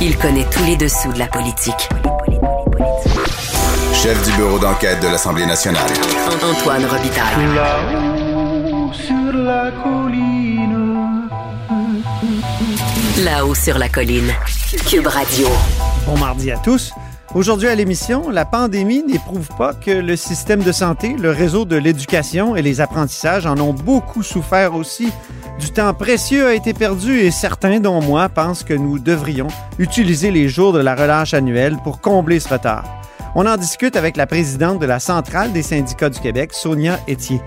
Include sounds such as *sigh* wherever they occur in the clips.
Il connaît tous les dessous de la politique. Chef du bureau d'enquête de l'Assemblée nationale. Antoine Robitaille. Là-haut sur la colline. Là-haut sur la colline. Cube Radio. Bon mardi à tous. Aujourd'hui à l'émission, la pandémie n'éprouve pas que le système de santé, le réseau de l'éducation et les apprentissages en ont beaucoup souffert aussi. Du temps précieux a été perdu et certains, dont moi, pensent que nous devrions utiliser les jours de la relâche annuelle pour combler ce retard. On en discute avec la présidente de la Centrale des syndicats du Québec, Sonia Etier.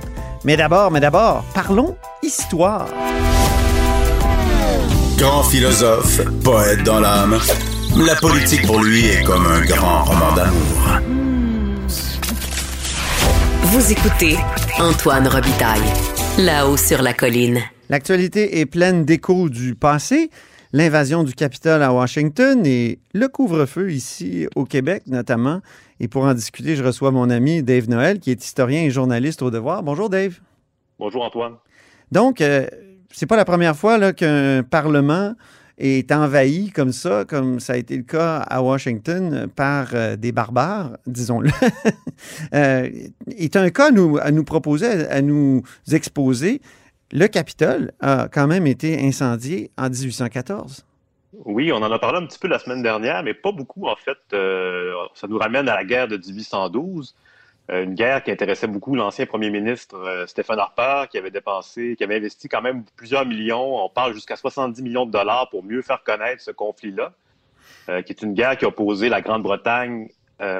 Mais d'abord, mais d'abord, parlons histoire. Grand philosophe, poète dans l'âme, la politique pour lui est comme un grand roman d'amour. Vous écoutez Antoine Robitaille. Là-haut sur la colline. L'actualité est pleine d'échos du passé, l'invasion du Capitole à Washington et le couvre-feu ici au Québec notamment. Et pour en discuter, je reçois mon ami Dave Noël, qui est historien et journaliste au Devoir. Bonjour Dave. Bonjour Antoine. Donc, euh, c'est pas la première fois qu'un Parlement est envahi comme ça, comme ça a été le cas à Washington par euh, des barbares, disons-le, *laughs* euh, est un cas nous, à nous proposer, à nous exposer. Le Capitole a quand même été incendié en 1814. Oui, on en a parlé un petit peu la semaine dernière, mais pas beaucoup en fait. Euh, ça nous ramène à la guerre de 1812, euh, une guerre qui intéressait beaucoup l'ancien premier ministre euh, Stephen Harper, qui avait dépensé, qui avait investi quand même plusieurs millions, on parle jusqu'à 70 millions de dollars pour mieux faire connaître ce conflit-là, qui est une guerre qui a opposé la Grande-Bretagne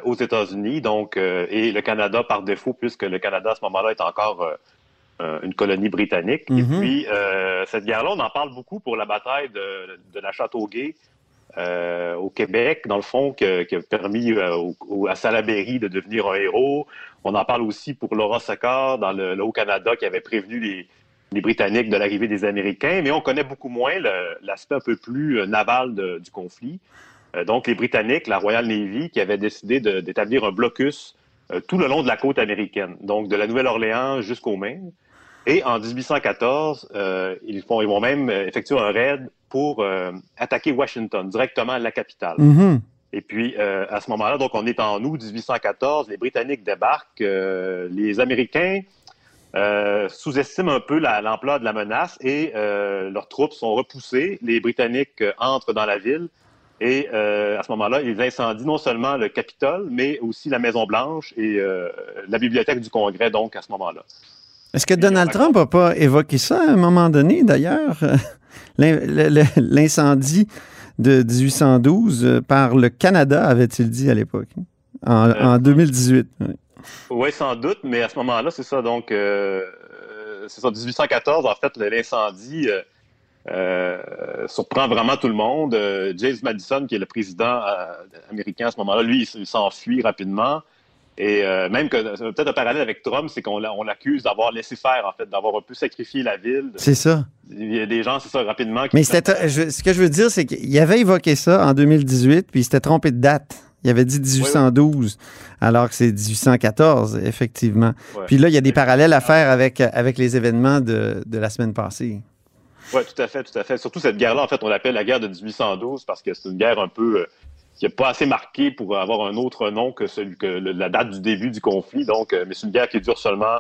aux États-Unis, donc et le Canada par défaut, puisque le Canada à ce moment-là est encore une colonie britannique. Et Mhm. puis, euh, cette guerre-là, on en parle beaucoup pour la bataille de, de la Châteauguay euh, au Québec, dans le fond, qui a permis euh, au- au- à Salaberry de devenir un héros. On en parle aussi pour Laura Secord dans le, le Haut-Canada qui avait prévenu les, les Britanniques de l'arrivée des Américains, mais on connaît beaucoup moins l'aspect un peu plus euh, naval de- du conflit. Euh, donc, les Britanniques, la Royal Navy, qui avait décidé d'établir un blocus euh, tout le long de la côte américaine, donc de la Nouvelle-Orléans jusqu'au Maine. Et en 1814, euh, ils, font, ils vont même euh, effectuer un raid pour euh, attaquer Washington, directement à la capitale. Mhm. Et puis, euh, à ce moment-là, donc on est en août 1814, les Britanniques débarquent, euh, les Américains euh, sous-estiment un peu la- l'ampleur de la menace et euh, leurs troupes sont repoussées. Les Britanniques entrent dans la ville et euh, à ce moment-là, ils incendient non seulement le Capitole, mais aussi la Maison-Blanche et euh, la bibliothèque du Congrès, donc, à ce moment-là. Est-ce que Donald Trump n'a pas évoqué ça à un moment donné, d'ailleurs? Le- L'incendie de 1812 euh, par le Canada, avait-il dit à l'époque, en, Euh, en 2018. oui. Oui, sans doute, mais à ce moment-là, c'est ça. Donc, euh, euh, c'est ça, 1814, en fait, l'incendie euh, euh, surprend vraiment tout le monde. Euh, James Madison, qui est le président euh, américain à ce moment-là, lui, il s'enfuit rapidement. Et euh, même que, peut-être un parallèle avec Trump, c'est qu'on l'a- on l'accuse d'avoir laissé faire, en fait, d'avoir un peu sacrifié la ville. C'est ça. Il y a des gens, c'est ça, rapidement. qui- Mais c'était, je- ce que je veux dire, c'est qu'il avait évoqué ça en 2018, puis il s'était trompé de date. Il avait dit 1812, alors que c'est 1814, effectivement. Ouais. Puis là, il y a des parallèles à faire avec, avec les événements de, de la semaine passée. Oui, tout à fait, tout à fait. Surtout cette guerre-là, en fait, on l'appelle la guerre de 1812 parce que c'est une guerre un peu euh, qui n'est pas assez marquée pour avoir un autre nom que celui que le- la date du début du conflit. Donc, euh, mais c'est une guerre qui dure seulement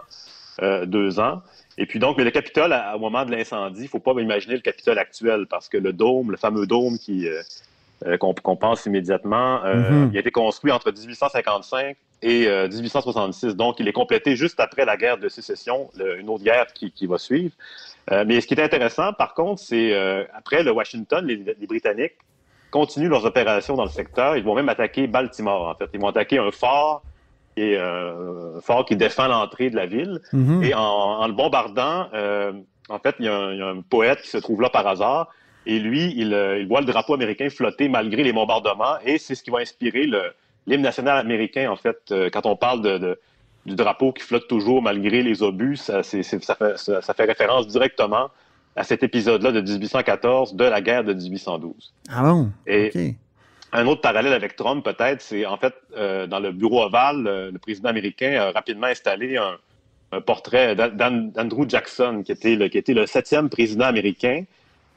euh, deux ans. Et puis donc, mais le Capitole, à- au moment de l'incendie, il ne faut pas imaginer le Capitole actuel parce que le dôme, le fameux dôme qui euh, qu'on pense immédiatement, euh, Mhm. il a été construit entre 1855 et euh, 1866. Donc, il est complété juste après la guerre de sécession, le- une autre guerre qui, qui va suivre. Mais ce qui est intéressant, par contre, c'est après le Washington, les, les Britanniques continuent leurs opérations dans le secteur. Ils vont même attaquer Baltimore, en fait. Ils vont attaquer un fort qui est euh, un fort qui défend l'entrée de la ville. Mhm. Et en, en le bombardant, euh, en fait, il y, a un, il y a un poète qui se trouve là par hasard. Et lui, il, euh, il voit le drapeau américain flotter malgré les bombardements. Et c'est ce qui va inspirer l'hymne national américain, en fait. Quand on parle de, de- du drapeau qui flotte toujours malgré les obus, ça, fait, ça- ça fait référence directement à cet épisode-là de 1814 de la guerre de 1812. Ah bon? Et un autre parallèle avec Trump, peut-être, c'est en fait, euh, dans le bureau ovale, euh, le président américain a rapidement installé un, un portrait d'An- d'Andrew Jackson, qui était, le, qui était le septième président américain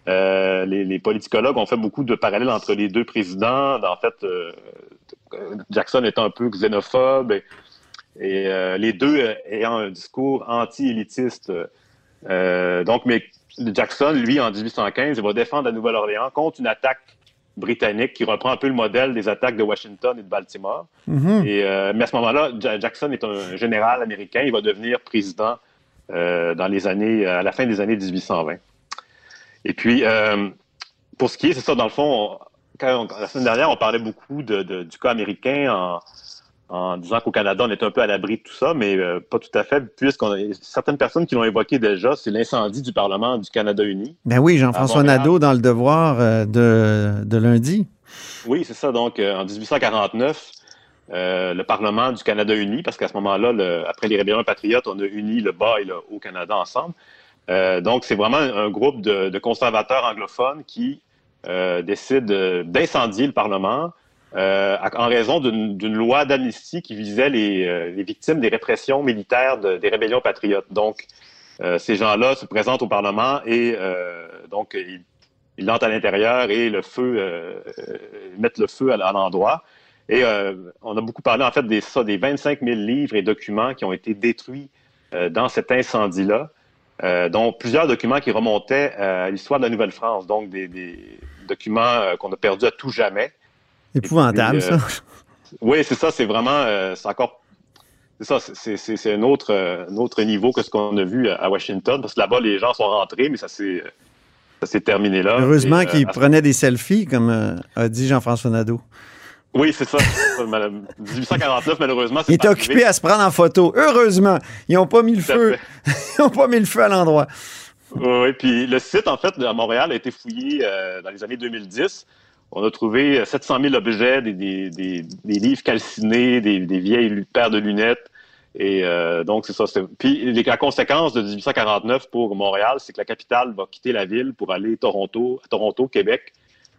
Euh, les, les, politicologues ont fait beaucoup de parallèles entre les deux présidents. En fait, euh, Jackson est un peu xénophobe et, et les deux ayant un discours anti-élitiste. donc, mais Jackson, lui, en 1815, il va défendre la Nouvelle-Orléans contre une attaque britannique qui reprend un peu le modèle des attaques de Washington et de Baltimore. Mhm. et, mais à ce moment-là, Jackson est un général américain. Il va devenir président dans les années, à la fin des années 1820. Et puis, euh, pour ce qui est, c'est ça, dans le fond, quand la semaine dernière, on parlait beaucoup de, de, du cas américain en, en disant qu'au Canada, on est un peu à l'abri de tout ça, mais euh, pas tout à fait, puisqu'on a certaines personnes qui l'ont évoqué déjà, c'est l'incendie du Parlement du Canada uni. Ben oui, Jean-François Nadeau dans le devoir euh, de, de, lundi. Oui, c'est ça. Donc, euh, en 1849, le Parlement du Canada uni, parce qu'à ce moment-là, après les rébellions patriotes, on a uni le bas et le haut Canada ensemble. Donc, c'est vraiment un groupe de, de conservateurs anglophones qui décident d'incendier le Parlement euh, en raison d'une loi d'amnistie qui visait les, euh, victimes des répressions militaires de, des rébellions patriotes. Donc, euh, ces gens-là se présentent au Parlement et donc ils, ils l'entrent à l'intérieur et le feu mettent le feu à, l'endroit. Et on a beaucoup parlé en fait des, ça, des 25 000 livres et documents qui ont été détruits dans cet incendie-là. Dont plusieurs documents qui remontaient à l'histoire de la Nouvelle-France, donc des, documents qu'on a perdus à tout jamais. Épouvantable, puis, ça. *laughs* Oui, c'est ça, c'est vraiment, c'est encore, c'est ça, c'est un autre, un autre niveau que ce qu'on a vu à Washington, parce que là-bas, les gens sont rentrés, mais ça s'est ça s'est terminé là. Heureusement qu'ils prenaient des selfies, comme a dit Jean-François Nadeau. Oui, c'est ça. 1849, *laughs* malheureusement. Il était occupé à se prendre en photo. Heureusement, ils n'ont pas mis le feu. *laughs* ils n'ont pas mis le feu à l'endroit. Oui, puis le site, en fait, à Montréal, a été fouillé euh, dans les années 2010. On a trouvé 700 000 objets, des, des, des, des livres calcinés, des, vieilles paires de lunettes. Et euh, donc, c'est ça. Puis la conséquence de 1849 pour Montréal, c'est que la capitale va quitter la ville pour aller Toronto, à Toronto, Québec,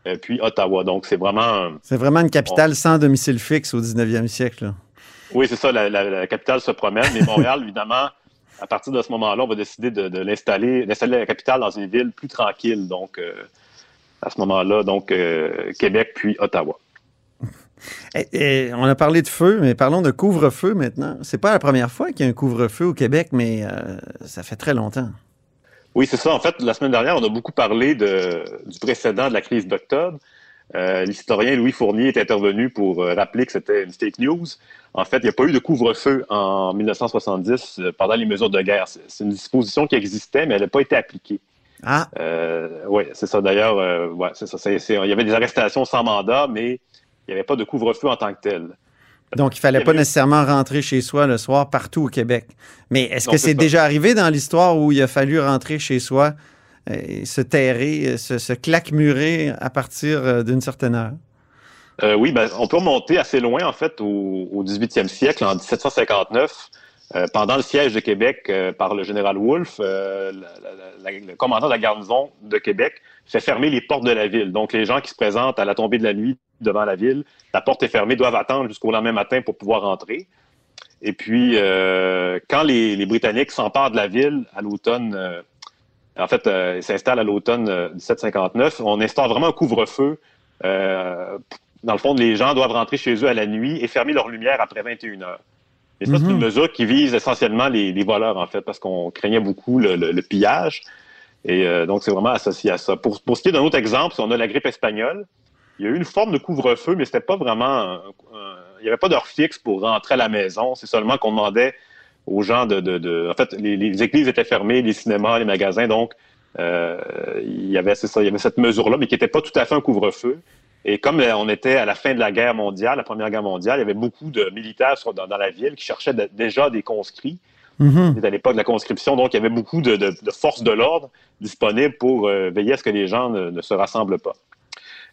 euh, puis Ottawa. Donc, c'est vraiment... C'est vraiment une capitale sans domicile fixe au 19e siècle. Oui, c'est ça. La, la, la, capitale se promène. Mais Montréal, *laughs* évidemment, à partir de ce moment-là, on va décider de, de l'installer, d'installer la capitale dans une ville plus tranquille. Donc, euh, à ce moment-là, donc euh, Québec puis Ottawa. Et, *laughs* et, on a parlé de feu, mais parlons de couvre-feu maintenant. C'est pas la première fois qu'il y a un couvre-feu au Québec, mais euh, ça fait très longtemps. Oui, c'est ça. En fait, la semaine dernière, on a beaucoup parlé de, du précédent de la crise d'octobre. Euh, L'historien Louis Fournier est intervenu pour rappeler que c'était une fake news. En fait, il n'y a pas eu de couvre-feu en 1970 euh, pendant les mesures de guerre. C'est une disposition qui existait, mais elle n'a pas été appliquée. Ah. Euh, oui, c'est ça. D'ailleurs, euh, ouais, c'est ça. Il y avait des arrestations sans mandat, mais il n'y avait pas de couvre-feu en tant que tel. Donc, il ne fallait pas nécessairement rentrer chez soi le soir partout au Québec. Mais est-ce que c'est déjà arrivé dans l'histoire où il a fallu rentrer chez soi et se terrer, se, se claquemurer à partir d'une certaine heure? Euh, oui, ben, on peut remonter assez loin, en fait, au, au 18e siècle, en 1759. Euh, pendant le siège de Québec euh, par le général Wolfe, euh, le commandant de la garnison de Québec fait fermer les portes de la ville. Donc, les gens qui se présentent à la tombée de la nuit devant la ville, la porte est fermée, doivent attendre jusqu'au lendemain matin pour pouvoir entrer. Et puis, quand les, les Britanniques s'emparent de la ville à l'automne, en fait, ils s'installent à l'automne 1759, on instaure vraiment un couvre-feu. dans le fond, les gens doivent rentrer chez eux à la nuit et fermer leur lumière après 21 heures. Et ça, mm -hmm. c'est une mesure qui vise essentiellement les, les voleurs, en fait, parce qu'on craignait beaucoup le, le, le pillage. Et euh, donc, c'est vraiment associé à ça. Pour, pour ce qui est d'un autre exemple, si on a la grippe espagnole, il y a eu une forme de couvre-feu, mais c'était pas vraiment... Un, un, il n'y avait pas d'heure fixe pour rentrer à la maison. C'est seulement qu'on demandait aux gens de... de, de en fait, les, les, églises étaient fermées, les cinémas, les magasins, donc euh, il, y avait, ça, il y avait cette mesure-là, mais qui n'était pas tout à fait un couvre-feu. Et comme on était à la fin de la guerre mondiale, la Première Guerre mondiale, il y avait beaucoup de militaires dans, dans la ville qui cherchaient de, déjà des conscrits. Mm -hmm. C'était à l'époque de la conscription, donc il y avait beaucoup de, de, de forces de l'ordre disponibles pour euh, veiller à ce que les gens ne, ne se rassemblent pas.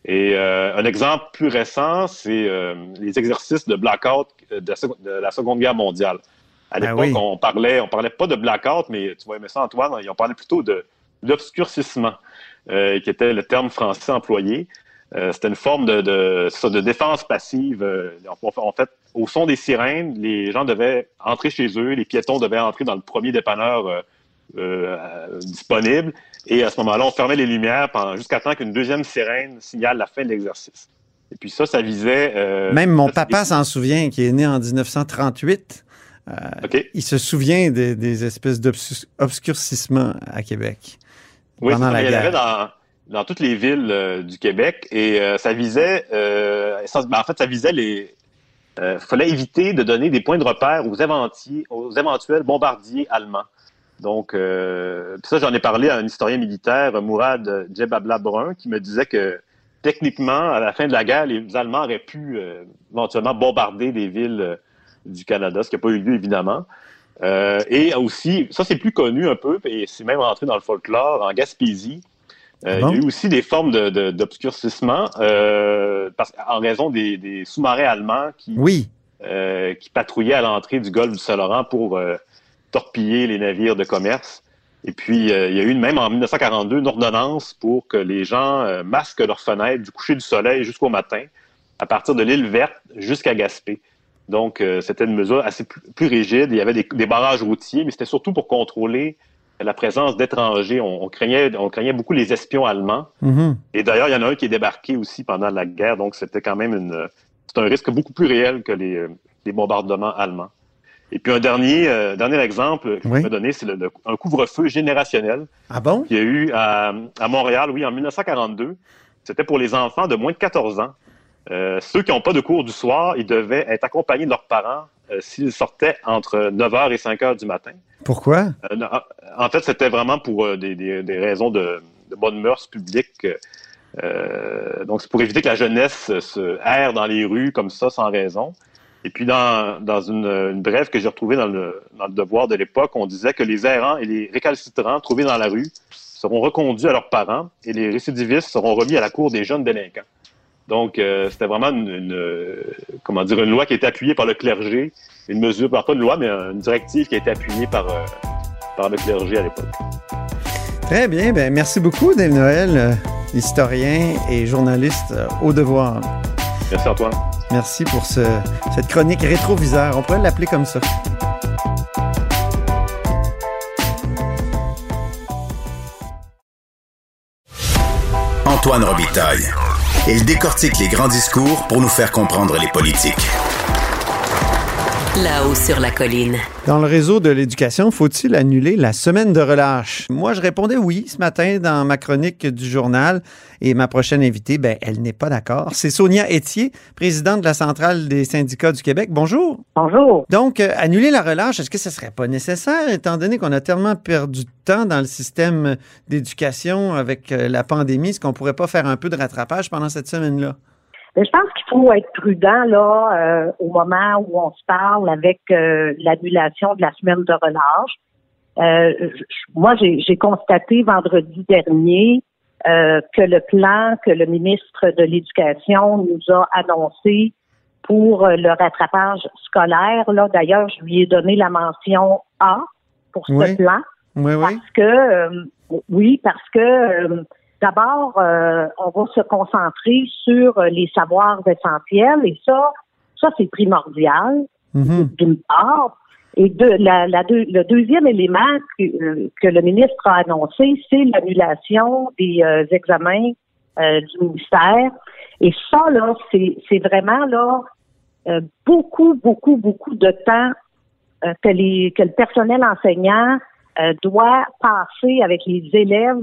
Et euh, un exemple plus récent, c'est euh, les exercices de blackout de la, de la, Seconde Guerre mondiale. À l'époque, ah oui. on parlait, on parlait pas de blackout, mais tu vois, mais ça, Antoine, on parlait plutôt de l'obscurcissement, euh, qui était le terme français employé. Euh, c'était une forme de, de, de défense passive. Euh, en fait, au son des sirènes, les gens devaient entrer chez eux, les piétons devaient entrer dans le premier dépanneur euh, euh, disponible. Et à ce moment-là, on fermait les lumières jusqu'à temps qu'une deuxième sirène signale la fin de l'exercice. Et puis ça, ça visait... Euh, Même mon papa s'en souvient, qui est né en 1938. Euh, il se souvient des, espèces d'obscurcissements à Québec. Oui, pendant la il y en avait dans, dans, toutes les villes du Québec et ça visait... Ben, en fait, ça visait les... Fallait éviter de donner des points de repère aux, aux éventuels bombardiers allemands. Donc, euh, ça, j'en ai parlé à un historien militaire, Mourad Djebabla Brun, qui me disait que techniquement, à la fin de la guerre, les Allemands auraient pu euh, éventuellement bombarder des villes euh, du Canada, ce qui n'a pas eu lieu, évidemment. Euh, et aussi, ça c'est plus connu un peu, et c'est même entré dans le folklore, en Gaspésie. Ah il y a eu aussi des formes d'obscurcissement en raison des, sous-marins allemands qui, oui. qui patrouillaient à l'entrée du golfe du Saint-Laurent pour torpiller les navires de commerce. Et puis, euh, il y a eu même en 1942 une ordonnance pour que les gens euh, masquent leurs fenêtres du coucher du soleil jusqu'au matin, à partir de l'île verte jusqu'à Gaspé. Donc, euh, c'était une mesure assez plus, rigide. Il y avait des, barrages routiers, mais c'était surtout pour contrôler la présence d'étrangers. On, craignait, on craignait beaucoup les espions allemands. Mm-hmm. Et d'ailleurs, il y en a un qui est débarqué aussi pendant la guerre, donc c'était quand même une, c'est un risque beaucoup plus réel que les, les bombardements allemands. Et puis un dernier, euh, dernier exemple que je vais donner, c'est un couvre-feu générationnel. Ah bon? Qu'il y a eu à, Montréal, oui, en 1942. C'était pour les enfants de moins de 14 ans. Euh, ceux qui n'ont pas de cours du soir, ils devaient être accompagnés de leurs parents euh, s'ils sortaient entre 9h et 5h du matin. Pourquoi? en fait, c'était vraiment pour des, raisons de, de bonne mœurs publiques. donc, c'est pour éviter que la jeunesse se erre dans les rues comme ça sans raison. Et puis, dans, dans une, brève que j'ai retrouvée dans le, dans le devoir de l'époque, on disait que les errants et les récalcitrants trouvés dans la rue seront reconduits à leurs parents et les récidivistes seront remis à la cour des jeunes délinquants. Donc, euh, c'était vraiment une, comment dire, une loi qui a été appuyée par le clergé, une mesure, pas une loi, mais une directive qui a été appuyée par, euh, par le clergé à l'époque. Très bien. Ben, merci beaucoup, Dave Noël, euh, historien et journaliste au devoir. Merci, Antoine. Merci pour cette chronique rétroviseur. On pourrait l'appeler comme ça. Antoine Robitaille. Il décortique les grands discours pour nous faire comprendre les politiques. Là-haut sur la colline. Dans le réseau de l'éducation, faut-il annuler la semaine de relâche? Moi, je répondais oui ce matin dans ma chronique du journal et ma prochaine invitée, ben, elle n'est pas d'accord. C'est Sonia Etier, présidente de la Centrale des syndicats du Québec. Bonjour. Bonjour. Donc, euh, annuler la relâche, est-ce que ce serait pas nécessaire étant donné qu'on a tellement perdu de temps dans le système d'éducation avec euh, la pandémie? Est-ce qu'on pourrait pas faire un peu de rattrapage pendant cette semaine-là? Je pense qu'il faut être prudent là euh, au moment où on se parle avec euh, l'annulation de la semaine de relâche. Euh, moi, j'ai constaté vendredi dernier que le plan que le ministre de l'Éducation nous a annoncé pour le rattrapage scolaire, là, d'ailleurs, je lui ai donné la mention A pour ce plan. Oui, oui. Parce que oui, parce que D'abord, euh, on va se concentrer sur euh, les savoirs essentiels et ça, ça c'est primordial mhm. d'une part. Et de, la, le deuxième élément que, euh, que, le ministre a annoncé, c'est l'annulation des examens du ministère. Et ça, là, c'est vraiment là beaucoup, beaucoup, beaucoup de temps que, les, que le personnel enseignant doit passer avec les élèves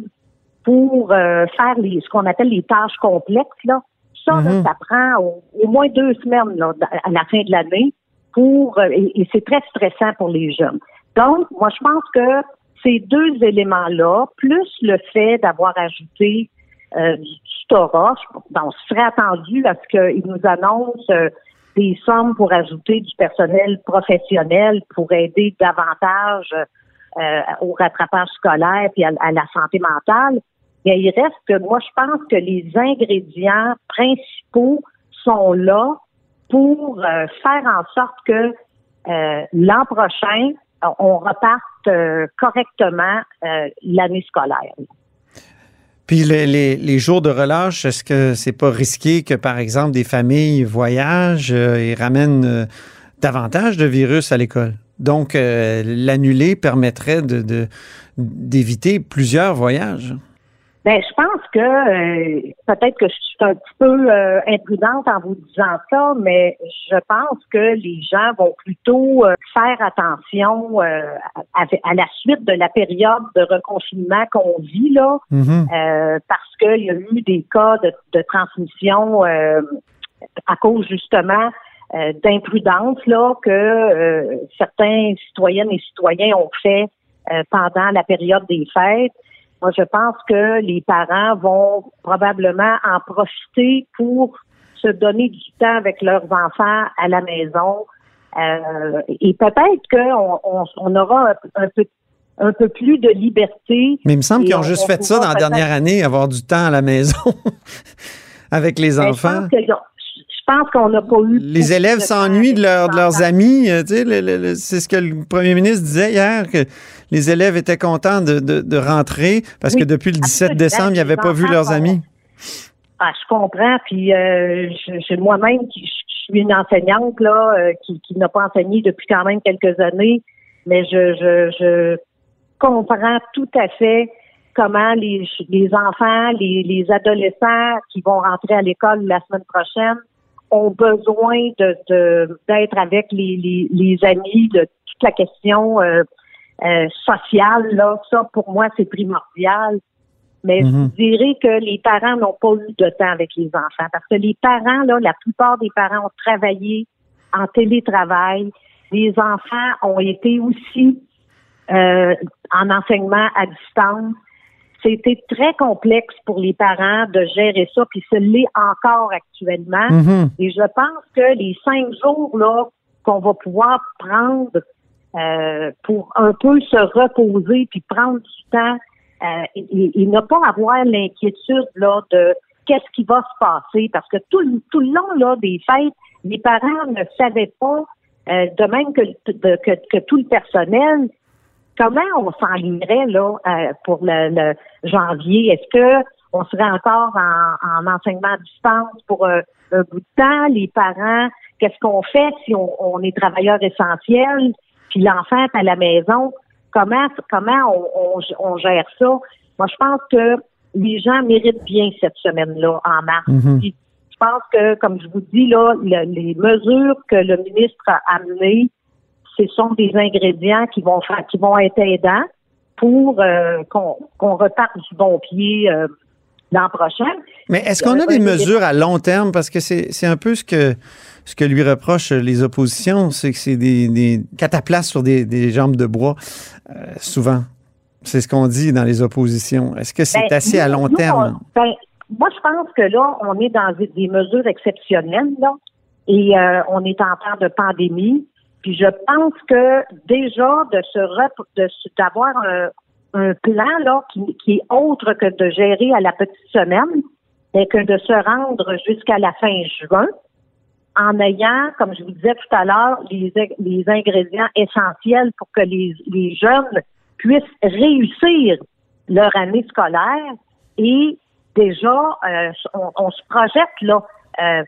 pour euh, faire les, ce qu'on appelle les tâches complexes. Là. Ça, mhm. ça prend au, moins deux semaines là, à la fin de l'année pour euh, et, c'est très stressant pour les jeunes. Donc, moi, je pense que ces deux éléments-là, plus le fait d'avoir ajouté euh, du tutorat, on serait attendu à ce qu'ils nous annoncent des sommes pour ajouter du personnel professionnel pour aider davantage au rattrapage scolaire et à, la santé mentale. Mais il reste que moi, je pense que les ingrédients principaux sont là pour euh, faire en sorte que euh, l'an prochain, on reparte euh, correctement l'année scolaire. Puis les, jours de relâche, est-ce que c'est pas risqué que, par exemple, des familles voyagent et ramènent davantage de virus à l'école? Donc, l'annuler permettrait de, d'éviter plusieurs voyages. Ben, je pense que euh, peut-être que je suis un petit peu euh, imprudente en vous disant ça, mais je pense que les gens vont plutôt euh, faire attention à, la suite de la période de reconfinement qu'on vit là, mm-hmm. parce qu'il y a eu des cas de, de transmission à cause justement d'imprudence là que certains citoyennes et citoyens ont fait pendant la période des fêtes. Moi, je pense que les parents vont probablement en profiter pour se donner du temps avec leurs enfants à la maison. Euh, et peut-être qu'on on, aura un peu, un peu plus de liberté. Mais il me semble qu'ils ont juste fait ça dans la dernière année, avoir du temps à la maison *laughs* avec les ben, enfants pense qu'on n'a pas eu. Les élèves s'ennuient de, leurs amis. Euh, c'est ce que le premier ministre disait hier, que les élèves étaient contents de, rentrer parce que depuis le 17 décembre, ils n'avaient pas vu leurs amis. Ah, je comprends. Puis euh, je, moi-même, je, suis une enseignante là, euh, qui, n'a pas enseigné depuis quand même quelques années, mais je, je, comprends tout à fait comment les, les enfants, les, les adolescents qui vont rentrer à l'école la semaine prochaine ont besoin de d'être avec les, les, les, amis, de toute la question euh, euh, sociale, là, ça pour moi c'est primordial. Mais je mhm. dirais que les parents n'ont pas eu de temps avec les enfants parce que les parents, là, la plupart des parents ont travaillé en télétravail. Les enfants ont été aussi euh, en enseignement à distance. C'était très complexe pour les parents de gérer ça, puis ce l'est encore actuellement. Mm-hmm. Et je pense que les cinq jours là qu'on va pouvoir prendre euh, pour un peu se reposer puis prendre du temps euh, et, ne pas avoir l'inquiétude là de qu'est-ce qui va se passer parce que tout, tout le long là des fêtes, les parents ne savaient pas, euh, de même que, que, que tout le personnel, comment on s'enlignerait là euh, pour le, janvier? Est-ce que on serait encore en, enseignement à distance pour euh, un bout de temps? Les parents, qu'est-ce qu'on fait si on, est travailleur essentiel, puis l'enfant est à la maison? Comment comment on, gère ça? Moi, je pense que les gens méritent bien cette semaine-là en mars. Mm-hmm. Je pense que, comme je vous dis, là, les mesures que le ministre a amenées, ce sont des ingrédients qui vont faire, qui vont être aidants pour euh, qu'on reparte du bon pied euh, l'an prochain. Mais est-ce qu'on a des mesures à long terme? Parce que c'est un peu ce que ce que lui reprochent les oppositions, c'est que c'est des, des cataplasmes sur des, jambes de bois, euh, souvent. C'est ce qu'on dit dans les oppositions. Est-ce que c'est ben, assez à long terme? Ben, moi, je pense que là, on est dans des, mesures exceptionnelles, là, et on est en temps de pandémie. Puis je pense que déjà de se d'avoir un, plan là qui, qui est autre que de gérer à la petite semaine, mais que de se rendre jusqu'à la fin juin en ayant, comme je vous disais tout à l'heure, les, les ingrédients essentiels pour que les, les jeunes puissent réussir leur année scolaire et déjà euh, on, on, se projette là euh,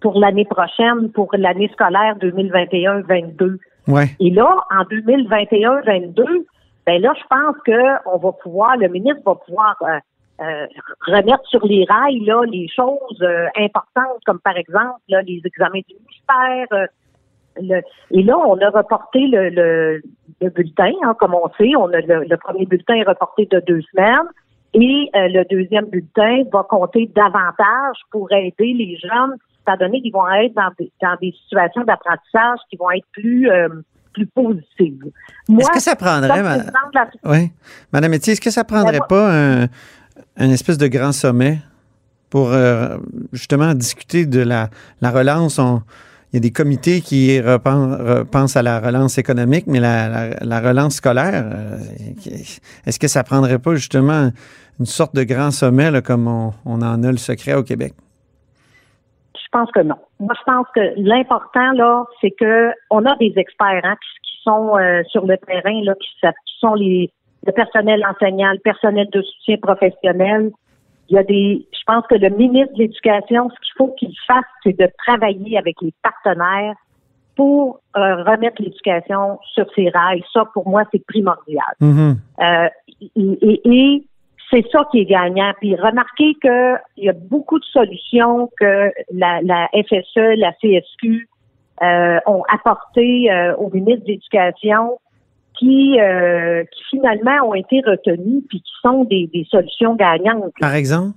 pour l'année prochaine, pour l'année scolaire 2021-22. Ouais. Et là, en 2021-22, ben là, je pense que on va pouvoir, le ministre va pouvoir euh, euh, remettre sur les rails là les choses euh, importantes, comme par exemple là, les examens du ministère. Le, et là, on a reporté le, le, bulletin, hein, comme on sait. On a le, premier bulletin est reporté de deux semaines. Et le deuxième bulletin va compter davantage pour aider les jeunes étant donné qu'ils vont être dans des, dans des situations d'apprentissage qui vont être plus euh, plus. Est-ce que ça prendrait, ma... oui. Madame est-ce que ça prendrait pas un, un, espèce de grand sommet pour euh, justement discuter de la, la relance? il y a des comités qui pensent à la relance économique, mais la, la, relance scolaire, euh, est-ce que ça prendrait pas justement une sorte de grand sommet là, comme on, on en a le secret au Québec? Je pense que non. Moi, je pense que l'important, là, c'est que on a des experts hein, qui, sont euh, sur le terrain, là, qui, sont les le personnel enseignant, le personnel de soutien professionnel. Il y a des. Je pense que le ministre de l'Éducation, ce qu'il faut qu'il fasse, c'est de travailler avec les partenaires pour euh, remettre l'éducation sur ses rails. Ça, pour moi, c'est primordial. Mhm. Euh, et, et c'est ça qui est gagnant. Puis remarquez qu'il y a beaucoup de solutions que la, la FSE, la CSQ euh, ont apportées euh, au ministre de l'Éducation qui, euh, qui finalement ont été retenues puis qui sont des, des solutions gagnantes. Par exemple?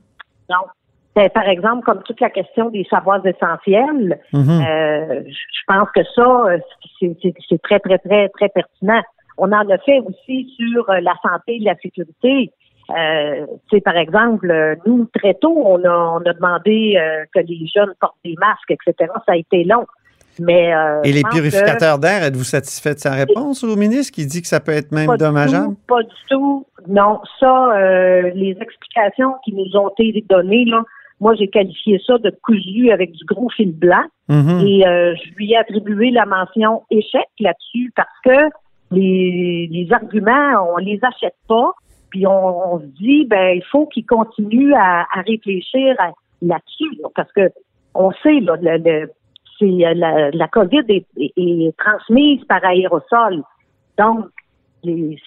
Donc, ben, par exemple, comme toute la question des savoirs essentiels, Mhm. euh, je pense que ça, euh, c'est très, très, très, très pertinent. On en a fait aussi sur euh, la santé et la sécurité. Euh, tu sais, par exemple, euh, nous, très tôt, on a, on a demandé euh, que les jeunes portent des masques, etc. Ça a été long. Mais, euh, Et les que purificateurs d'air, êtes-vous satisfait de sa réponse au ministre qui dit que ça peut être même pas du dommageable? tout, pas du tout. Non, ça, euh, les explications qui nous ont été données, là, moi, j'ai qualifié ça de cousu avec du gros fil blanc. Mhm. Et euh, je lui ai attribué la mention échec là-dessus parce que les, les arguments, on les achète pas. Puis on, on se dit, ben il faut qu'il continue à, à réfléchir à- là-dessus, là, parce que on sait là, le, le- c'est euh, la, la COVID est, est- est transmise par aérosol, donc les-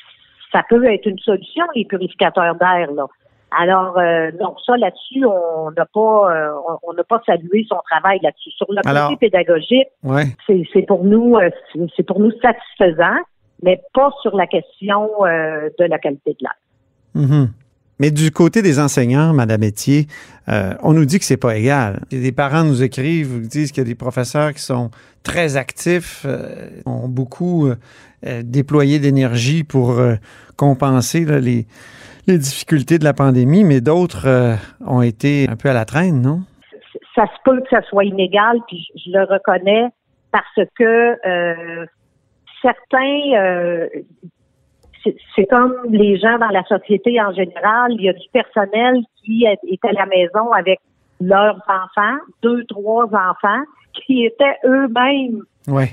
ça peut être une solution les purificateurs d'air là. Alors euh, non, ça là-dessus on n'a pas euh, on- n'a pas salué son travail là-dessus. Sur le côté pédagogique, Ouais. c'est c'est pour nous euh, c'est- c'est pour nous satisfaisant, mais pas sur la question euh, de la qualité de l'air. Mhm. Mais du côté des enseignants, Madame Etier, euh, on nous dit que c'est pas égal. Des parents nous écrivent, nous disent qu'il y a des professeurs qui sont très actifs, euh, ont beaucoup euh, euh, déployé d'énergie pour euh, compenser là, les, les difficultés de la pandémie, mais d'autres euh, ont été un peu à la traîne, non? ça se peut que ça soit inégal, puis je, je le reconnais parce que euh, certains, euh, c'est- comme les gens dans la société en général, il y a du personnel qui est, à la maison avec leurs enfants, deux, trois enfants, qui étaient eux-mêmes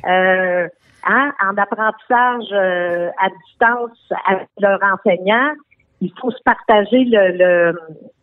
euh, hein, en apprentissage euh, à distance avec leurs enseignants. Il faut se partager le, le,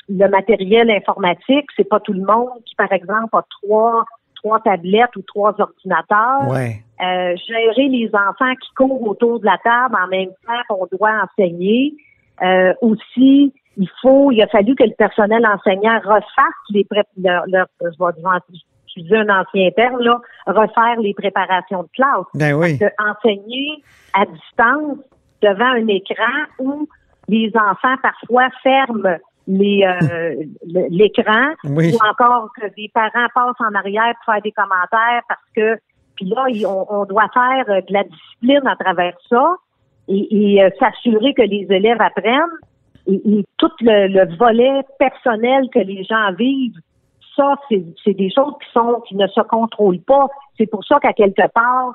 le matériel informatique. C'est pas tout le monde qui, par exemple, a trois trois tablettes ou trois ordinateurs. Ouais. Euh, gérer les enfants qui courent autour de la table en même temps qu'on doit enseigner. Euh, aussi, il faut, il a fallu que le personnel enseignant refasse les pré leur, leur- je vais un ancien terme, là, refaire les préparations de classe. Ben oui. Enseigner à distance devant un écran où les enfants parfois ferment les euh, l'écran Oui. ou encore que des parents passent en arrière pour faire des commentaires parce que puis là on, on doit faire euh, de la discipline à travers ça et, et, euh, s'assurer que les élèves apprennent et, et tout le, le volet personnel que les gens vivent ça c'est des choses qui sont qui ne se contrôlent pas c'est pour ça qu'à quelque part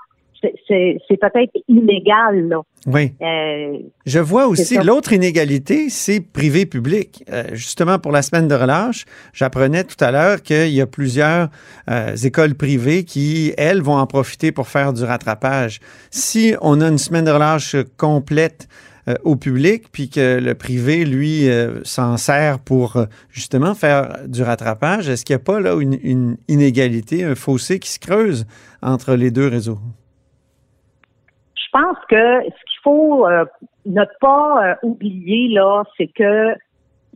c'est- peut-être inégal là. Oui. Euh, Je vois aussi l'autre inégalité, c'est privé-public. Euh, justement, pour la semaine de relâche, j'apprenais tout à l'heure qu'il y a plusieurs euh, écoles privées qui, elles, vont en profiter pour faire du rattrapage. Si on a une semaine de relâche complète au public, puis que le privé, lui, euh, s'en sert pour justement faire du rattrapage, est-ce qu'il n'y a pas là une, une inégalité, un fossé qui se creuse entre les deux réseaux? Je pense que ce qu'il faut euh, ne pas euh, oublier là, c'est que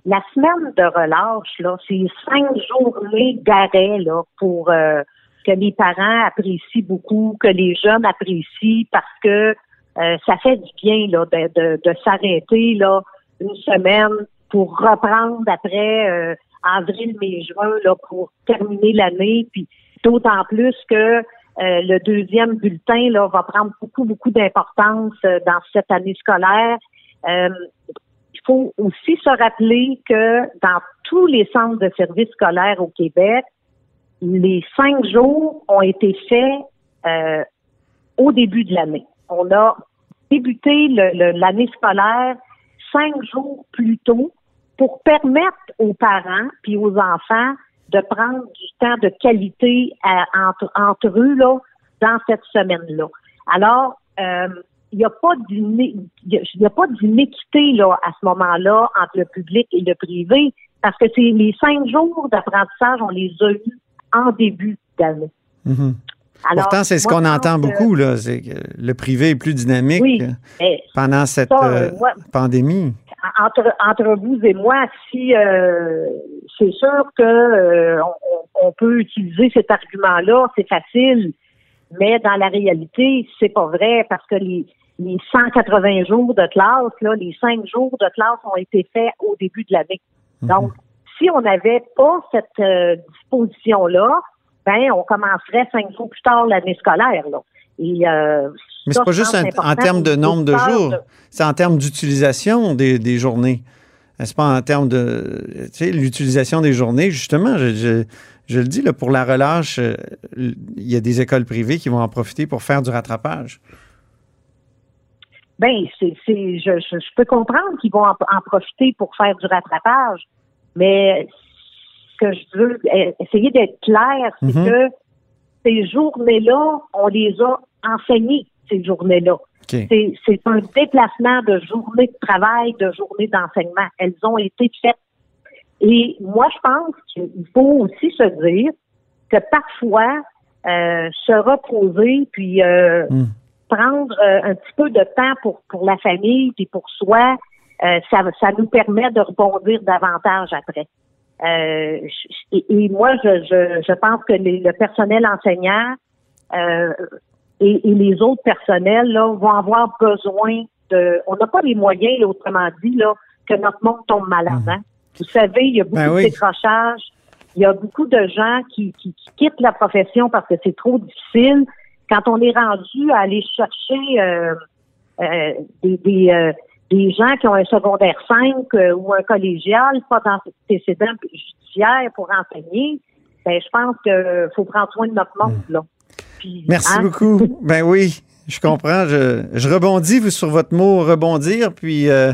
la semaine de relâche là, c'est cinq journées d'arrêt là pour euh, que les parents apprécient beaucoup, que les jeunes apprécient parce que euh, ça fait du bien là de, de, de s'arrêter là une semaine pour reprendre après euh, avril, mai, juin là pour terminer l'année. Puis d'autant plus que euh, le deuxième bulletin là, va prendre beaucoup, beaucoup d'importance euh, dans cette année scolaire. Euh, il faut aussi se rappeler que dans tous les centres de services scolaires au Québec, les cinq jours ont été faits au début de l'année. On a débuté l'année scolaire cinq jours plus tôt pour permettre aux parents puis aux enfants de prendre du temps de qualité à- entre, entre eux là, dans cette semaine-là. Alors, euh, il n'y a pas il a- d'inéquité là à ce moment-là entre le public et le privé parce que c'est les cinq jours d'apprentissage, on les a eus en début d'année. Mhm. Alors, Pourtant, c'est ce qu'on entend que- beaucoup, là. C'est que le privé est plus dynamique Oui, pendant cette ça, euh, euh, moi- pandémie. Entre, entre vous et moi, si euh, c'est sûr que euh, on, on peut utiliser cet argument-là, c'est facile, mais dans la réalité, c'est pas vrai parce que les, les 180 jours de classe, là, les 5 jours de classe ont été faits au début de l'année. Mhm. Donc, si on n'avait pas cette euh, disposition-là, ben on commencerait cinq jours plus tard l'année scolaire. Là. Et, euh, Mais c'est pas juste en, termes de nombre de jours, de- c'est en termes d'utilisation des, des journées. C'est pas en termes de, tu sais, l'utilisation des journées? Justement, je, je, je le dis, là, pour la relâche, euh, il y a des écoles privées qui vont en profiter pour faire du rattrapage. Ben, c'est, c'est, je, je, je peux comprendre qu'ils vont en, en profiter pour faire du rattrapage, mais ce que je veux euh, essayer d'être clair, c'est Mhm. que ces journées-là, on les a enseignées, ces journées-là. C'est, c'est un déplacement de journée de travail, de journée d'enseignement. Elles ont été faites. Et moi, je pense qu'il faut aussi se dire que parfois, euh, se reposer, puis euh, Mm. prendre euh, un petit peu de temps pour, pour la famille, puis pour soi, euh, ça, ça nous permet de rebondir davantage après. Euh, et, et moi, je, je, je pense que les- le personnel enseignant euh, et, et les autres personnels là, vont avoir besoin de. On n'a pas les moyens, là, autrement dit, là, que notre monde tombe malade. hein. Vous savez, il y a beaucoup Ben de oui. décrochage. Il y a beaucoup de gens qui, qui, qui quittent la profession parce que c'est trop difficile. Quand on est rendu à aller chercher euh, euh, des, des, euh, des gens qui ont un secondaire 5 euh, ou un collégial, pas d'antécédent judiciaire pour enseigner, ben, je pense qu'il faut prendre soin de notre monde. Là. Puis, Merci hein, beaucoup. Ben oui, je comprends. Je, je rebondis vous, sur votre mot rebondir, puis euh,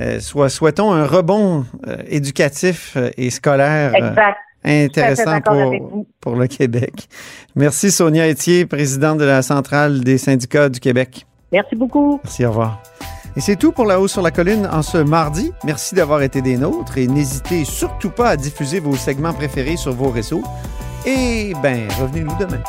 euh, soit, souhaitons un rebond euh, éducatif et scolaire Exact. intéressant pour, pour le Québec. Merci Sonia Etier, présidente de la Centrale des syndicats du Québec. Merci beaucoup. Merci, au revoir. Et c'est tout pour La Haut sur la Colline en ce mardi. Merci d'avoir été des nôtres et n'hésitez surtout pas à diffuser vos segments préférés sur vos réseaux. Et ben, revenez-nous demain.